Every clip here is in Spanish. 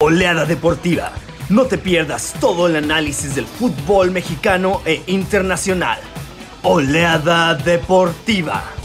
Oleada Deportiva. No te pierdas todo el análisis del fútbol mexicano e internacional. Oleada Deportiva.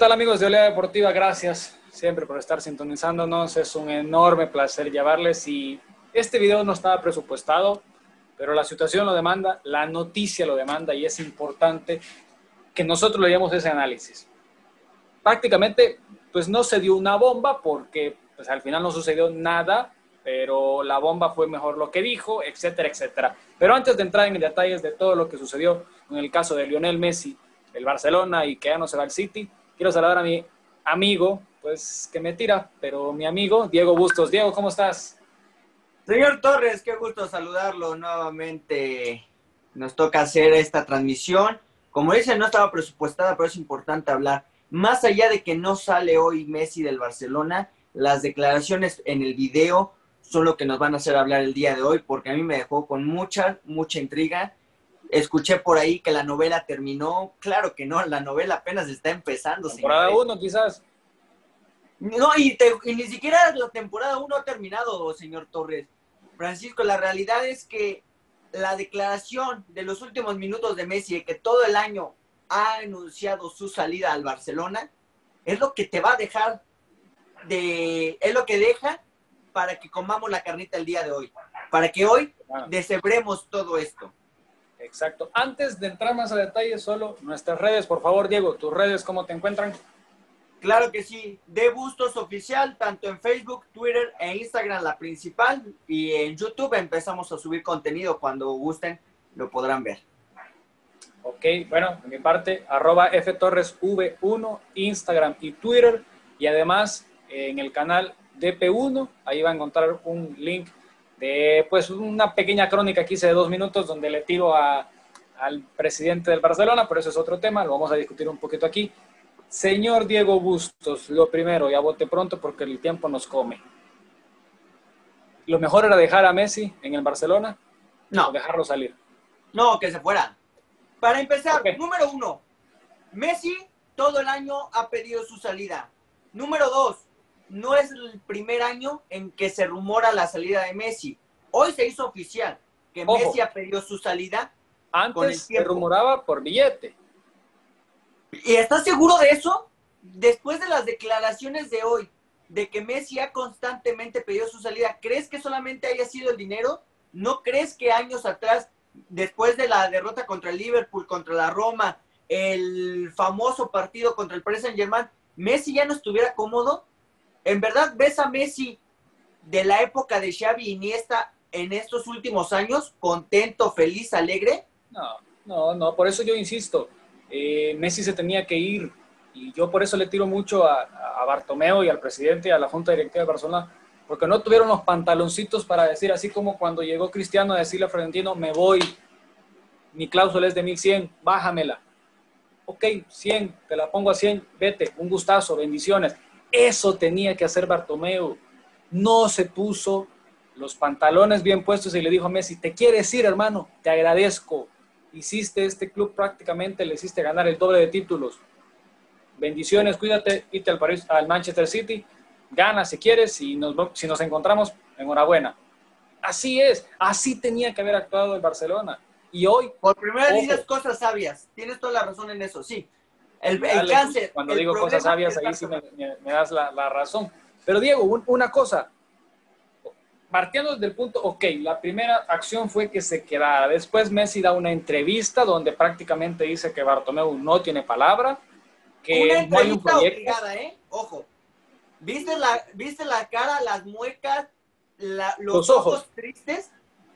Tal amigos de Olea Deportiva? Gracias siempre por estar sintonizándonos. Es un enorme placer llevarles y este video no estaba presupuestado, pero la situación lo demanda, la noticia lo demanda y es importante que nosotros le ese análisis. Prácticamente, pues no se dio una bomba porque pues, al final no sucedió nada, pero la bomba fue mejor lo que dijo, etcétera, etcétera. Pero antes de entrar en detalles de todo lo que sucedió en el caso de Lionel Messi, el Barcelona y que ya no se va al City, quiero saludar a mi amigo, pues que me tira, pero mi amigo Diego Bustos. Diego, ¿cómo estás? Señor Torres, qué gusto saludarlo nuevamente. Nos toca hacer esta transmisión. Como dice, no estaba presupuestada, pero es importante hablar. Más allá de que no sale hoy Messi del Barcelona, las declaraciones en el video son lo que nos van a hacer hablar el día de hoy, porque a mí me dejó con mucha, mucha intriga Escuché por ahí que la novela terminó. Claro que no, la novela apenas está empezando. Temporada uno, quizás. No, y, ni siquiera la temporada uno ha terminado, señor Torres. Francisco, la realidad es que la declaración de los últimos minutos de Messi, de que todo el año ha anunciado su salida al Barcelona, es lo que te va a dejar de. Es lo que deja para que comamos la carnita el día de hoy. Para que hoy ah. deshebremos todo esto. Exacto. Antes de entrar más a detalle, solo nuestras redes, por favor, Diego, tus redes, ¿cómo te encuentran? Claro que sí, de Bustos Oficial, tanto en Facebook, Twitter e Instagram la principal y en YouTube empezamos a subir contenido, cuando gusten lo podrán ver. Ok, bueno, de mi parte, arroba ftorresv1, Instagram y Twitter y además en el canal DP1, ahí va a encontrar un link de pues una pequeña crónica que hice de dos minutos donde le tiro a, al presidente del Barcelona, pero eso es otro tema, lo vamos a discutir un poquito aquí. Señor Diego Bustos, lo primero, ya vote pronto porque el tiempo nos come. ¿Lo mejor era dejar a Messi en el Barcelona? No. dejarlo salir. No, que se fuera. Para empezar, número uno, Messi todo el año ha pedido su salida. Número dos, no es el primer año en que se rumora la salida de Messi. Hoy se hizo oficial que Messi ha pedido su salida. Antes se rumoraba por billete. ¿Y estás seguro de eso? Después de las declaraciones de hoy, de que Messi ha constantemente pedido su salida, ¿crees que solamente haya sido el dinero? ¿No crees que años atrás, después de la derrota contra el Liverpool, contra la Roma, el famoso partido contra el Paris Saint Germain, Messi ya no estuviera cómodo? ¿En verdad ves a Messi de la época de Xavi Iniesta en estos últimos años contento, feliz, alegre? No, no, no, por eso yo insisto, eh, Messi se tenía que ir y yo por eso le tiro mucho a, Bartomeo y al presidente y a la Junta Directiva de Barcelona, porque no tuvieron los pantaloncitos para decir, así como cuando llegó Cristiano a decirle a Florentino, me voy, mi cláusula es de 1100, bájamela. Ok, 100, te la pongo a 100, vete, un gustazo, bendiciones eso tenía que hacer Bartomeu. No se puso los pantalones bien puestos y le dijo a Messi, te quieres ir, hermano, te agradezco. Hiciste este club prácticamente, le hiciste ganar el doble de títulos. Bendiciones, cuídate, irte al, París, al Manchester City, gana si quieres, y nos, si nos encontramos, enhorabuena. Así es, así tenía que haber actuado el Barcelona. Y hoy... Por primera vez dices cosas sabias, tienes toda la razón en eso, sí. El, cáncer. Cuando digo cosas sabias, ahí sí me, das la, razón. Pero Diego, una cosa. Partiendo desde el punto, ok, la primera acción fue que se quedara. Después Messi da una entrevista donde prácticamente dice que Bartomeu no tiene palabra, que una no hay un proyecto. Obligada, ¿eh? Ojo. ¿Viste la, ¿Viste la cara, las muecas, los, ojos. tristes?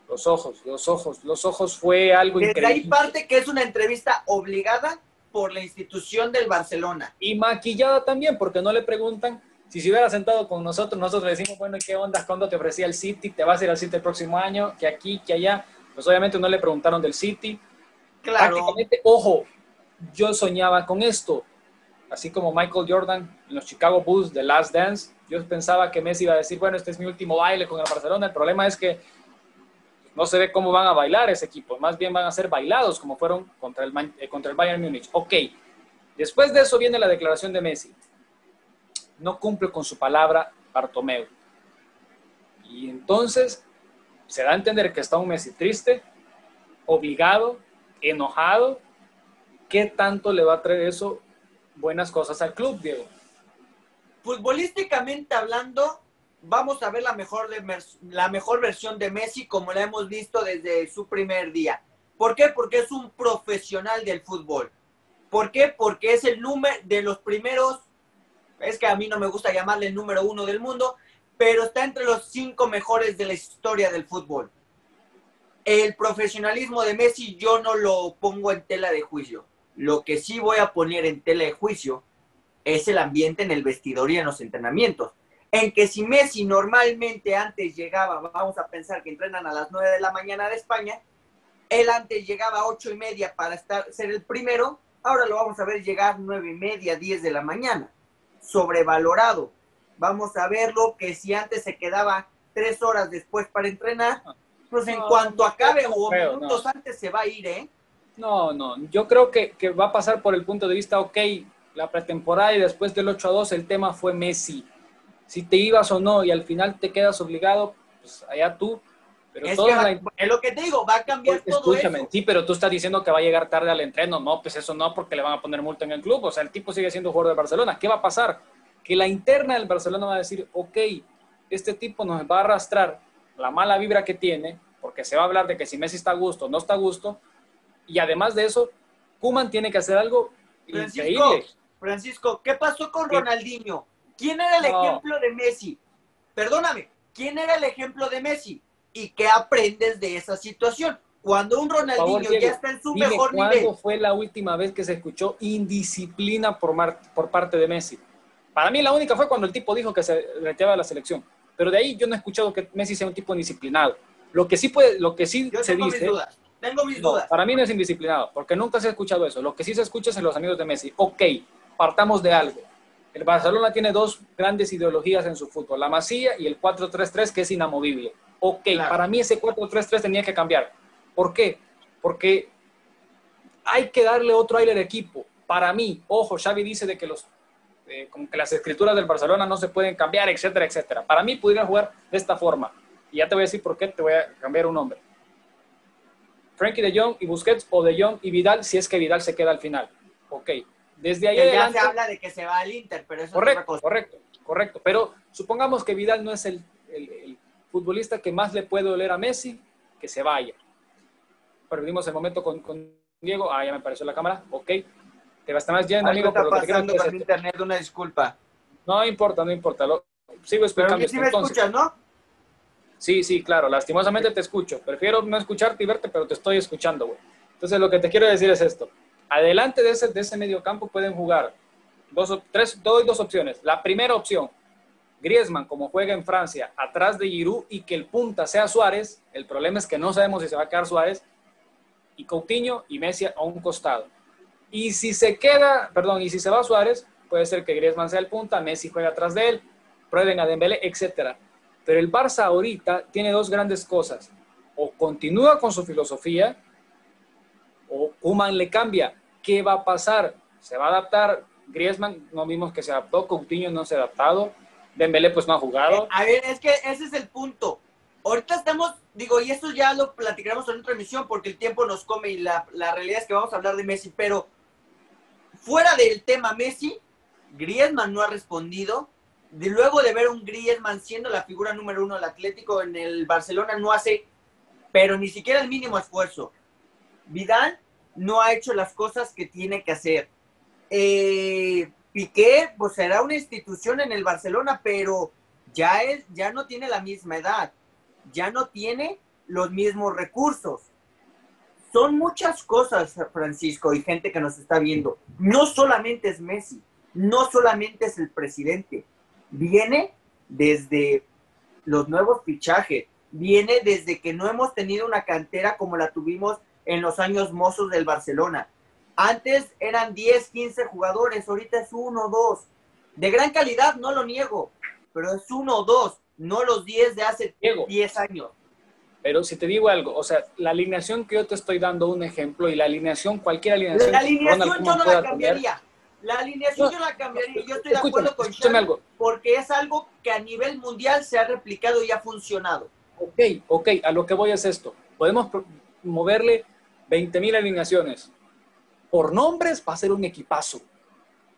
Los ojos, los ojos, los ojos fue algo Desde increíble. ahí parte que es una entrevista obligada por la institución del Barcelona. Y maquillada también, porque no le preguntan si se hubiera sentado con nosotros, nosotros le decimos, bueno, ¿qué onda? ¿Cuándo te ofrecía el City? ¿Te vas a ir al City el próximo año? ¿Que aquí, que allá? Pues obviamente no le preguntaron del City. Claro. Prácticamente, ojo, yo soñaba con esto. Así como Michael Jordan en los Chicago Bulls de Last Dance, yo pensaba que Messi iba a decir, bueno, este es mi último baile con el Barcelona. El problema es que no se ve cómo van a bailar ese equipo, más bien van a ser bailados como fueron contra el, eh, contra el Bayern Múnich. Ok, después de eso viene la declaración de Messi. No cumple con su palabra Bartomeu. Y entonces se da a entender que está un Messi triste, obligado, enojado. ¿Qué tanto le va a traer eso buenas cosas al club, Diego? Futbolísticamente hablando, vamos a ver la mejor, la mejor versión de Messi como la hemos visto desde su primer día. ¿Por qué? Porque es un profesional del fútbol. ¿Por qué? Porque es el número de los primeros, es que a mí no me gusta llamarle el número uno del mundo, pero está entre los cinco mejores de la historia del fútbol. El profesionalismo de Messi yo no lo pongo en tela de juicio. Lo que sí voy a poner en tela de juicio es el ambiente en el vestidor y en los entrenamientos en que si Messi normalmente antes llegaba, vamos a pensar que entrenan a las 9 de la mañana de España, él antes llegaba a 8 y media para estar, ser el primero, ahora lo vamos a ver llegar 9 y media, 10 de la mañana, sobrevalorado. Vamos a verlo que si antes se quedaba 3 horas después para entrenar, pues en cuanto acabe o minutos antes se va a ir, ¿eh? No, no, yo creo que, que va a pasar por el punto de vista, ok, la pretemporada y después del 8 a 2 el tema fue Messi si te ibas o no y al final te quedas obligado, pues allá tú. Pero es, es lo que te digo, va a cambiar pues, todo Escúchame, sí, pero tú estás diciendo que va a llegar tarde al entreno. No, pues eso no, porque le van a poner multa en el club. O sea, el tipo sigue siendo jugador de Barcelona. ¿Qué va a pasar? Que la interna del Barcelona va a decir, ok, este tipo nos va a arrastrar la mala vibra que tiene, porque se va a hablar de que si Messi está a gusto, no está a gusto. Y además de eso, Kuman tiene que hacer algo Francisco, increíble. Francisco, ¿qué pasó con Ronaldinho? ¿Quién era el ejemplo de Messi? Perdóname, ¿quién era el ejemplo de Messi? ¿Y qué aprendes de esa situación? Cuando un Ronaldinho ya está en su mejor nivel. ¿Cuándo fue la última vez que se escuchó indisciplina por, por parte de Messi? Para mí la única fue cuando el tipo dijo que se retiraba de la selección. Pero de ahí yo no he escuchado que Messi sea un tipo indisciplinado. Lo que sí puede, lo que sí se dice. Mis dudas. Tengo mis dudas. Para mí no es indisciplinado, porque nunca se ha escuchado eso. Lo que sí se escucha es en los amigos de Messi. Ok, partamos de algo el Barcelona tiene dos grandes ideologías en su fútbol, la masía y el 4-3-3 que es inamovible. Ok, para mí ese 4-3-3 tenía que cambiar. ¿Por qué? Porque hay que darle otro aire al equipo. Para mí, ojo, Xavi dice de que los eh, como que las escrituras del Barcelona no se pueden cambiar, etcétera, etcétera. Para mí pudiera jugar de esta forma. Y ya te voy a decir por qué te voy a cambiar un nombre. Frankie de Jong y Busquets o de Jong y Vidal si es que Vidal se queda al final. Ok, desde ahí ya se habla de que se va al Inter, pero eso correcto, es otra cosa. Correcto, correcto. Pero supongamos que Vidal no es el, futbolista que más le puede doler a Messi, que se vaya. Perdimos el momento con, Diego. Ah, ya me apareció la cámara. Ok. Te va a estar más lleno, amigo. Está pasando con internet, una disculpa. No importa, no importa. Lo, sigo explicando. Pero sí me escuchas, ¿no? Sí, sí, claro. Lastimosamente te escucho. Prefiero no escucharte y verte, pero te estoy escuchando, güey. Entonces, lo que te quiero decir es esto. Adelante de ese, de ese medio campo pueden jugar dos, tres, doy dos opciones. La primera opción, Griezmann, como juega en Francia, atrás de Giroud y que el punta sea Suárez. El problema es que no sabemos si se va a quedar Suárez. Y Coutinho y Messi a un costado. Y si se queda, perdón, y si se va Suárez, puede ser que Griezmann sea el punta, Messi juega atrás de él, prueben a Dembélé, etc. Pero el Barça ahorita tiene dos grandes cosas. O continúa con su filosofía, o Kuman le cambia, ¿qué va a pasar? ¿Se va a adaptar? Griezmann no vimos que se adaptó, Coutinho no se ha adaptado, Dembélé pues no ha jugado. A ver, es que ese es el punto. Ahorita estamos, digo, y eso ya lo platicaremos en otra emisión porque el tiempo nos come y la, la realidad es que vamos a hablar de Messi, pero fuera del tema Messi, Griezmann no ha respondido. De luego de ver un Griezmann siendo la figura número uno del Atlético en el Barcelona, no hace, pero ni siquiera el mínimo esfuerzo. Vidal no ha hecho las cosas que tiene que hacer. Eh, Piqué, pues será una institución en el Barcelona, pero ya, es, ya no tiene la misma edad, ya no tiene los mismos recursos. Son muchas cosas, Francisco, y gente que nos está viendo. No solamente es Messi, no solamente es el presidente, viene desde los nuevos fichajes, viene desde que no hemos tenido una cantera como la tuvimos en los años mozos del Barcelona. Antes eran 10, 15 jugadores, ahorita es uno, dos. De gran calidad, no lo niego, pero es uno o dos, no los 10 de hace 10 años. Pero si te digo algo, o sea, la alineación que yo te estoy dando un ejemplo y la alineación, cualquier alineación. La alineación yo no la cambiaría. la alineación yo la cambiaría. Yo estoy de acuerdo con Xavi porque es algo que a nivel mundial se ha replicado y ha funcionado. Ok, ok, a lo que voy es esto. Podemos moverle 20 mil alineaciones. Por nombres va a ser un equipazo.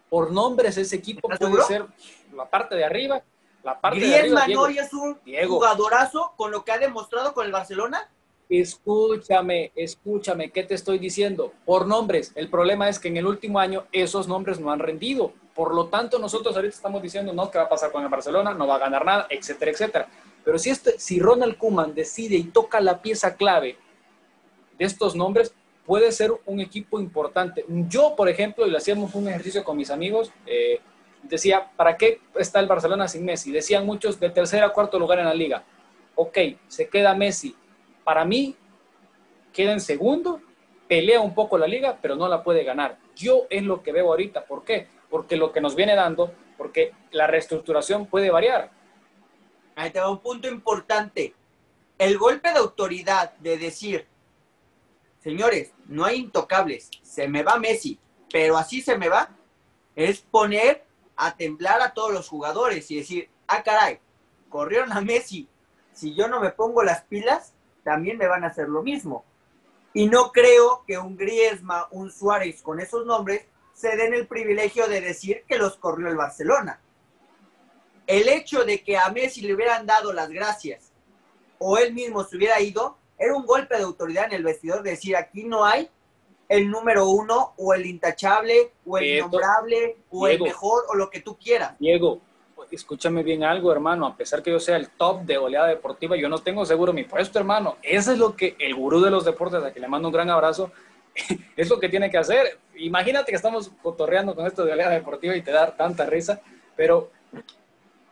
Por nombres ese equipo puede ser la parte de arriba, la parte de arriba. hoy es un jugadorazo con lo que ha demostrado con el Barcelona. Escúchame, escúchame, ¿qué te estoy diciendo? Por nombres. El problema es que en el último año esos nombres no han rendido. Por lo tanto, nosotros ahorita estamos diciendo, no, ¿qué va a pasar con el Barcelona? No va a ganar nada, etcétera, etcétera. Pero si, este, si Ronald Kuman decide y toca la pieza clave de estos nombres, puede ser un equipo importante. Yo, por ejemplo, y hacíamos un ejercicio con mis amigos, eh, decía, ¿para qué está el Barcelona sin Messi? Decían muchos de tercer a cuarto lugar en la liga. Ok, se queda Messi. Para mí, queda en segundo, pelea un poco la liga, pero no la puede ganar. Yo es lo que veo ahorita. ¿Por qué? Porque lo que nos viene dando, porque la reestructuración puede variar. Ahí te va un punto importante. El golpe de autoridad de decir, señores, no hay intocables, se me va Messi, pero así se me va, es poner a temblar a todos los jugadores y decir, ah, caray, corrieron a Messi, si yo no me pongo las pilas, también me van a hacer lo mismo. Y no creo que un Griezmann, un Suárez con esos nombres se den el privilegio de decir que los corrió el Barcelona el hecho de que a Messi le hubieran dado las gracias o él mismo se hubiera ido, era un golpe de autoridad en el vestidor de decir aquí no hay el número uno o el intachable o el innombrable o el mejor o lo que tú quieras. Diego, escúchame bien algo, hermano, a pesar que yo sea el top de oleada deportiva, yo no tengo seguro mi puesto, hermano. Eso es lo que el gurú de los deportes, a quien le mando un gran abrazo, es lo que tiene que hacer. Imagínate que estamos cotorreando con esto de oleada deportiva y te da tanta risa, pero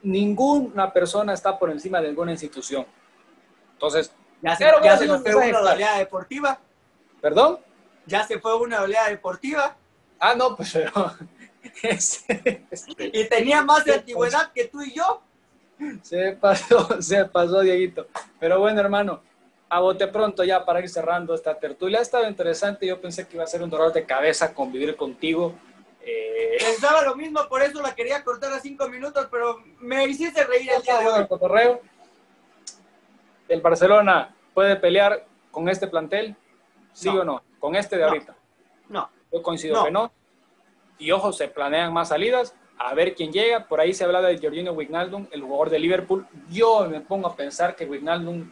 ninguna persona está por encima de alguna institución. Entonces, ya se, ya se fue una oleada deportiva. ¿Perdón? Ya se fue una oleada deportiva. Ah, no, pues pero... y tenía más de antigüedad que tú y yo. Se pasó, se pasó, Dieguito. Pero bueno, hermano, a bote pronto ya para ir cerrando esta tertulia. Ha estado interesante. Yo pensé que iba a ser un dolor de cabeza convivir contigo. Eh... Pensaba lo mismo, por eso la quería cortar a cinco minutos, pero me hiciste reír el día de hoy. El Barcelona puede pelear con este plantel, sí o no, con este de ahorita. No. Yo coincido que no. Y ojo, se planean más salidas, a ver quién llega. Por ahí se habla de Jorginho Wijnaldum, el jugador de Liverpool. Yo me pongo a pensar que Wijnaldum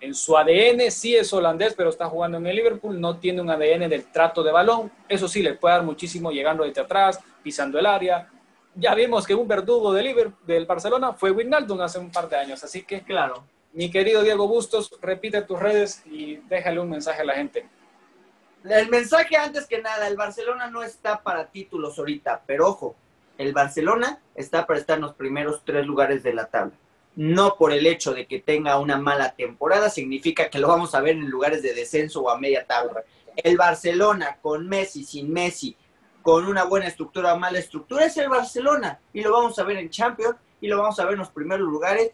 en su ADN sí es holandés, pero está jugando en el Liverpool, no tiene un ADN del trato de balón. Eso sí, le puede dar muchísimo llegando desde atrás, pisando el área. Ya vimos que un verdugo del, Liverpool, del Barcelona fue Wijnaldum hace un par de años, así que, claro. Mi querido Diego Bustos, repite tus redes y déjale un mensaje a la gente. El mensaje antes que nada, el Barcelona no está para títulos ahorita, pero ojo, el Barcelona está para estar en los primeros tres lugares de la tabla no por el hecho de que tenga una mala temporada significa que lo vamos a ver en lugares de descenso o a media tabla. El Barcelona con Messi, sin Messi, con una buena estructura o mala estructura es el Barcelona y lo vamos a ver en Champions y lo vamos a ver en los primeros lugares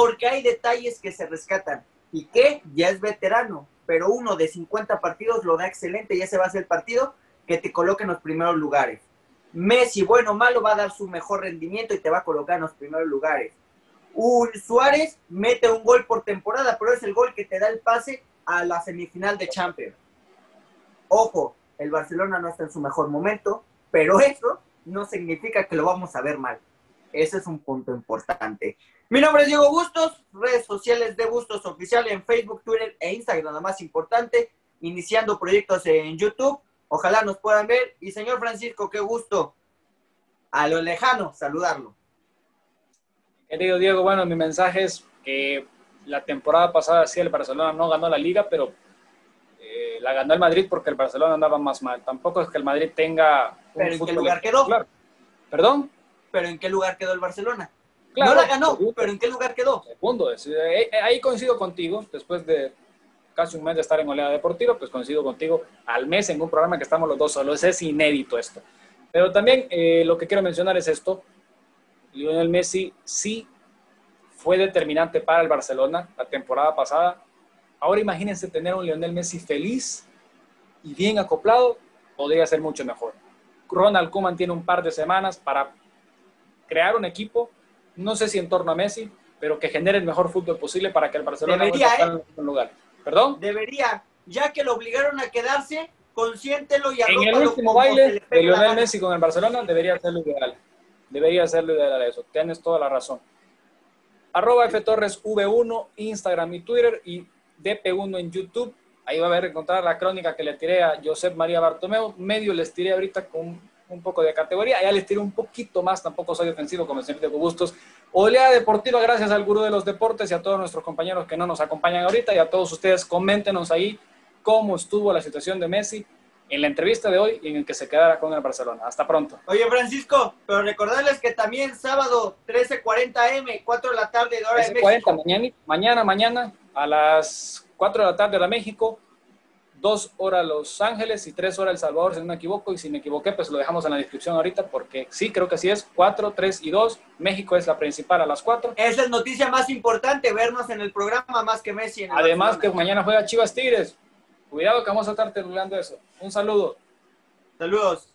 porque hay detalles que se rescatan y que ya es veterano, pero uno de 50 partidos lo da excelente y ese va a ser el partido que te coloque en los primeros lugares. Messi, bueno o malo, va a dar su mejor rendimiento y te va a colocar en los primeros lugares un Suárez mete un gol por temporada, pero es el gol que te da el pase a la semifinal de Champions. Ojo, el Barcelona no está en su mejor momento, pero eso no significa que lo vamos a ver mal. Ese es un punto importante. Mi nombre es Diego Bustos, redes sociales de Bustos Oficial en Facebook, Twitter e Instagram, nada más importante, iniciando proyectos en YouTube. Ojalá nos puedan ver. Y señor Francisco, qué gusto a lo lejano, saludarlo. Querido Diego, bueno, mi mensaje es que la temporada pasada sí el Barcelona no ganó la liga, pero eh, la ganó el Madrid porque el Barcelona andaba más mal. Tampoco es que el Madrid tenga... Un ¿Pero en qué lugar quedó? ¿Perdón? ¿Pero en qué lugar quedó el Barcelona? No la ganó, pero ¿en qué lugar quedó? Segundo, eh, eh, ahí coincido contigo, después de casi un mes de estar en Oleada Deportiva, pues coincido contigo al mes en un programa que estamos los dos solos. Es inédito esto. Pero también lo que quiero mencionar es esto. Lionel Messi sí fue determinante para el Barcelona la temporada pasada. Ahora imagínense tener un Lionel Messi feliz y bien acoplado, podría ser mucho mejor. Ronald Koeman tiene un par de semanas para crear un equipo, no sé si en torno a Messi, pero que genere el mejor fútbol posible para que el Barcelona debería en un lugar. ¿Perdón? Debería, ya que lo obligaron a quedarse, consiéntelo y En el último baile de Lionel Messi con el Barcelona debería ser lo ideal. Debería ser lo ideal eso. Tienes toda la razón. Arroba FTorresV1, Instagram y Twitter y DP1 en YouTube. Ahí va a ver encontrar la crónica que le tiré a Josep María Bartomeu. Medio les tiré ahorita con un poco de categoría. Ya les tiré un poquito más, tampoco soy ofensivo como siempre de gustos. Oleada Deportiva, gracias al gurú de los deportes y a todos nuestros compañeros que no nos acompañan ahorita y a todos ustedes, coméntenos ahí cómo estuvo la situación de Messi en la entrevista de hoy y en el que se quedará con el Barcelona. Hasta pronto. Oye, Francisco, pero recordarles que también sábado 13.40 M, 4 de la tarde de hora de México. Mañana, mañana, mañana, a las 4 de la tarde de México, 2 horas Los Ángeles y 3 horas El Salvador, si no me equivoco. Y si me equivoqué, pues lo dejamos en la descripción ahorita, porque sí, creo que así es. 4, 3 y 2. México es la principal a las 4. Esa es noticia más importante, vernos en el programa más que Messi. En Además que mañana juega Chivas Tigres. Cuidado que vamos a estar terminando eso. Un saludo. Saludos.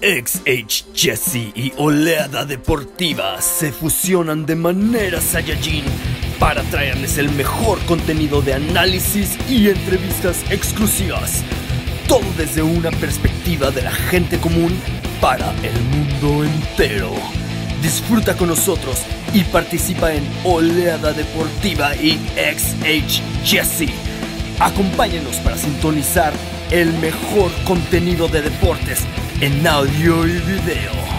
XH Jesse y Oleada Deportiva se fusionan de manera Saiyajin para traerles el mejor contenido de análisis y entrevistas exclusivas. Todo desde una perspectiva de la gente común para el mundo entero. Disfruta con nosotros y participa en Oleada Deportiva y XH Jesse Acompáñenos para sintonizar el mejor contenido de deportes en audio y video.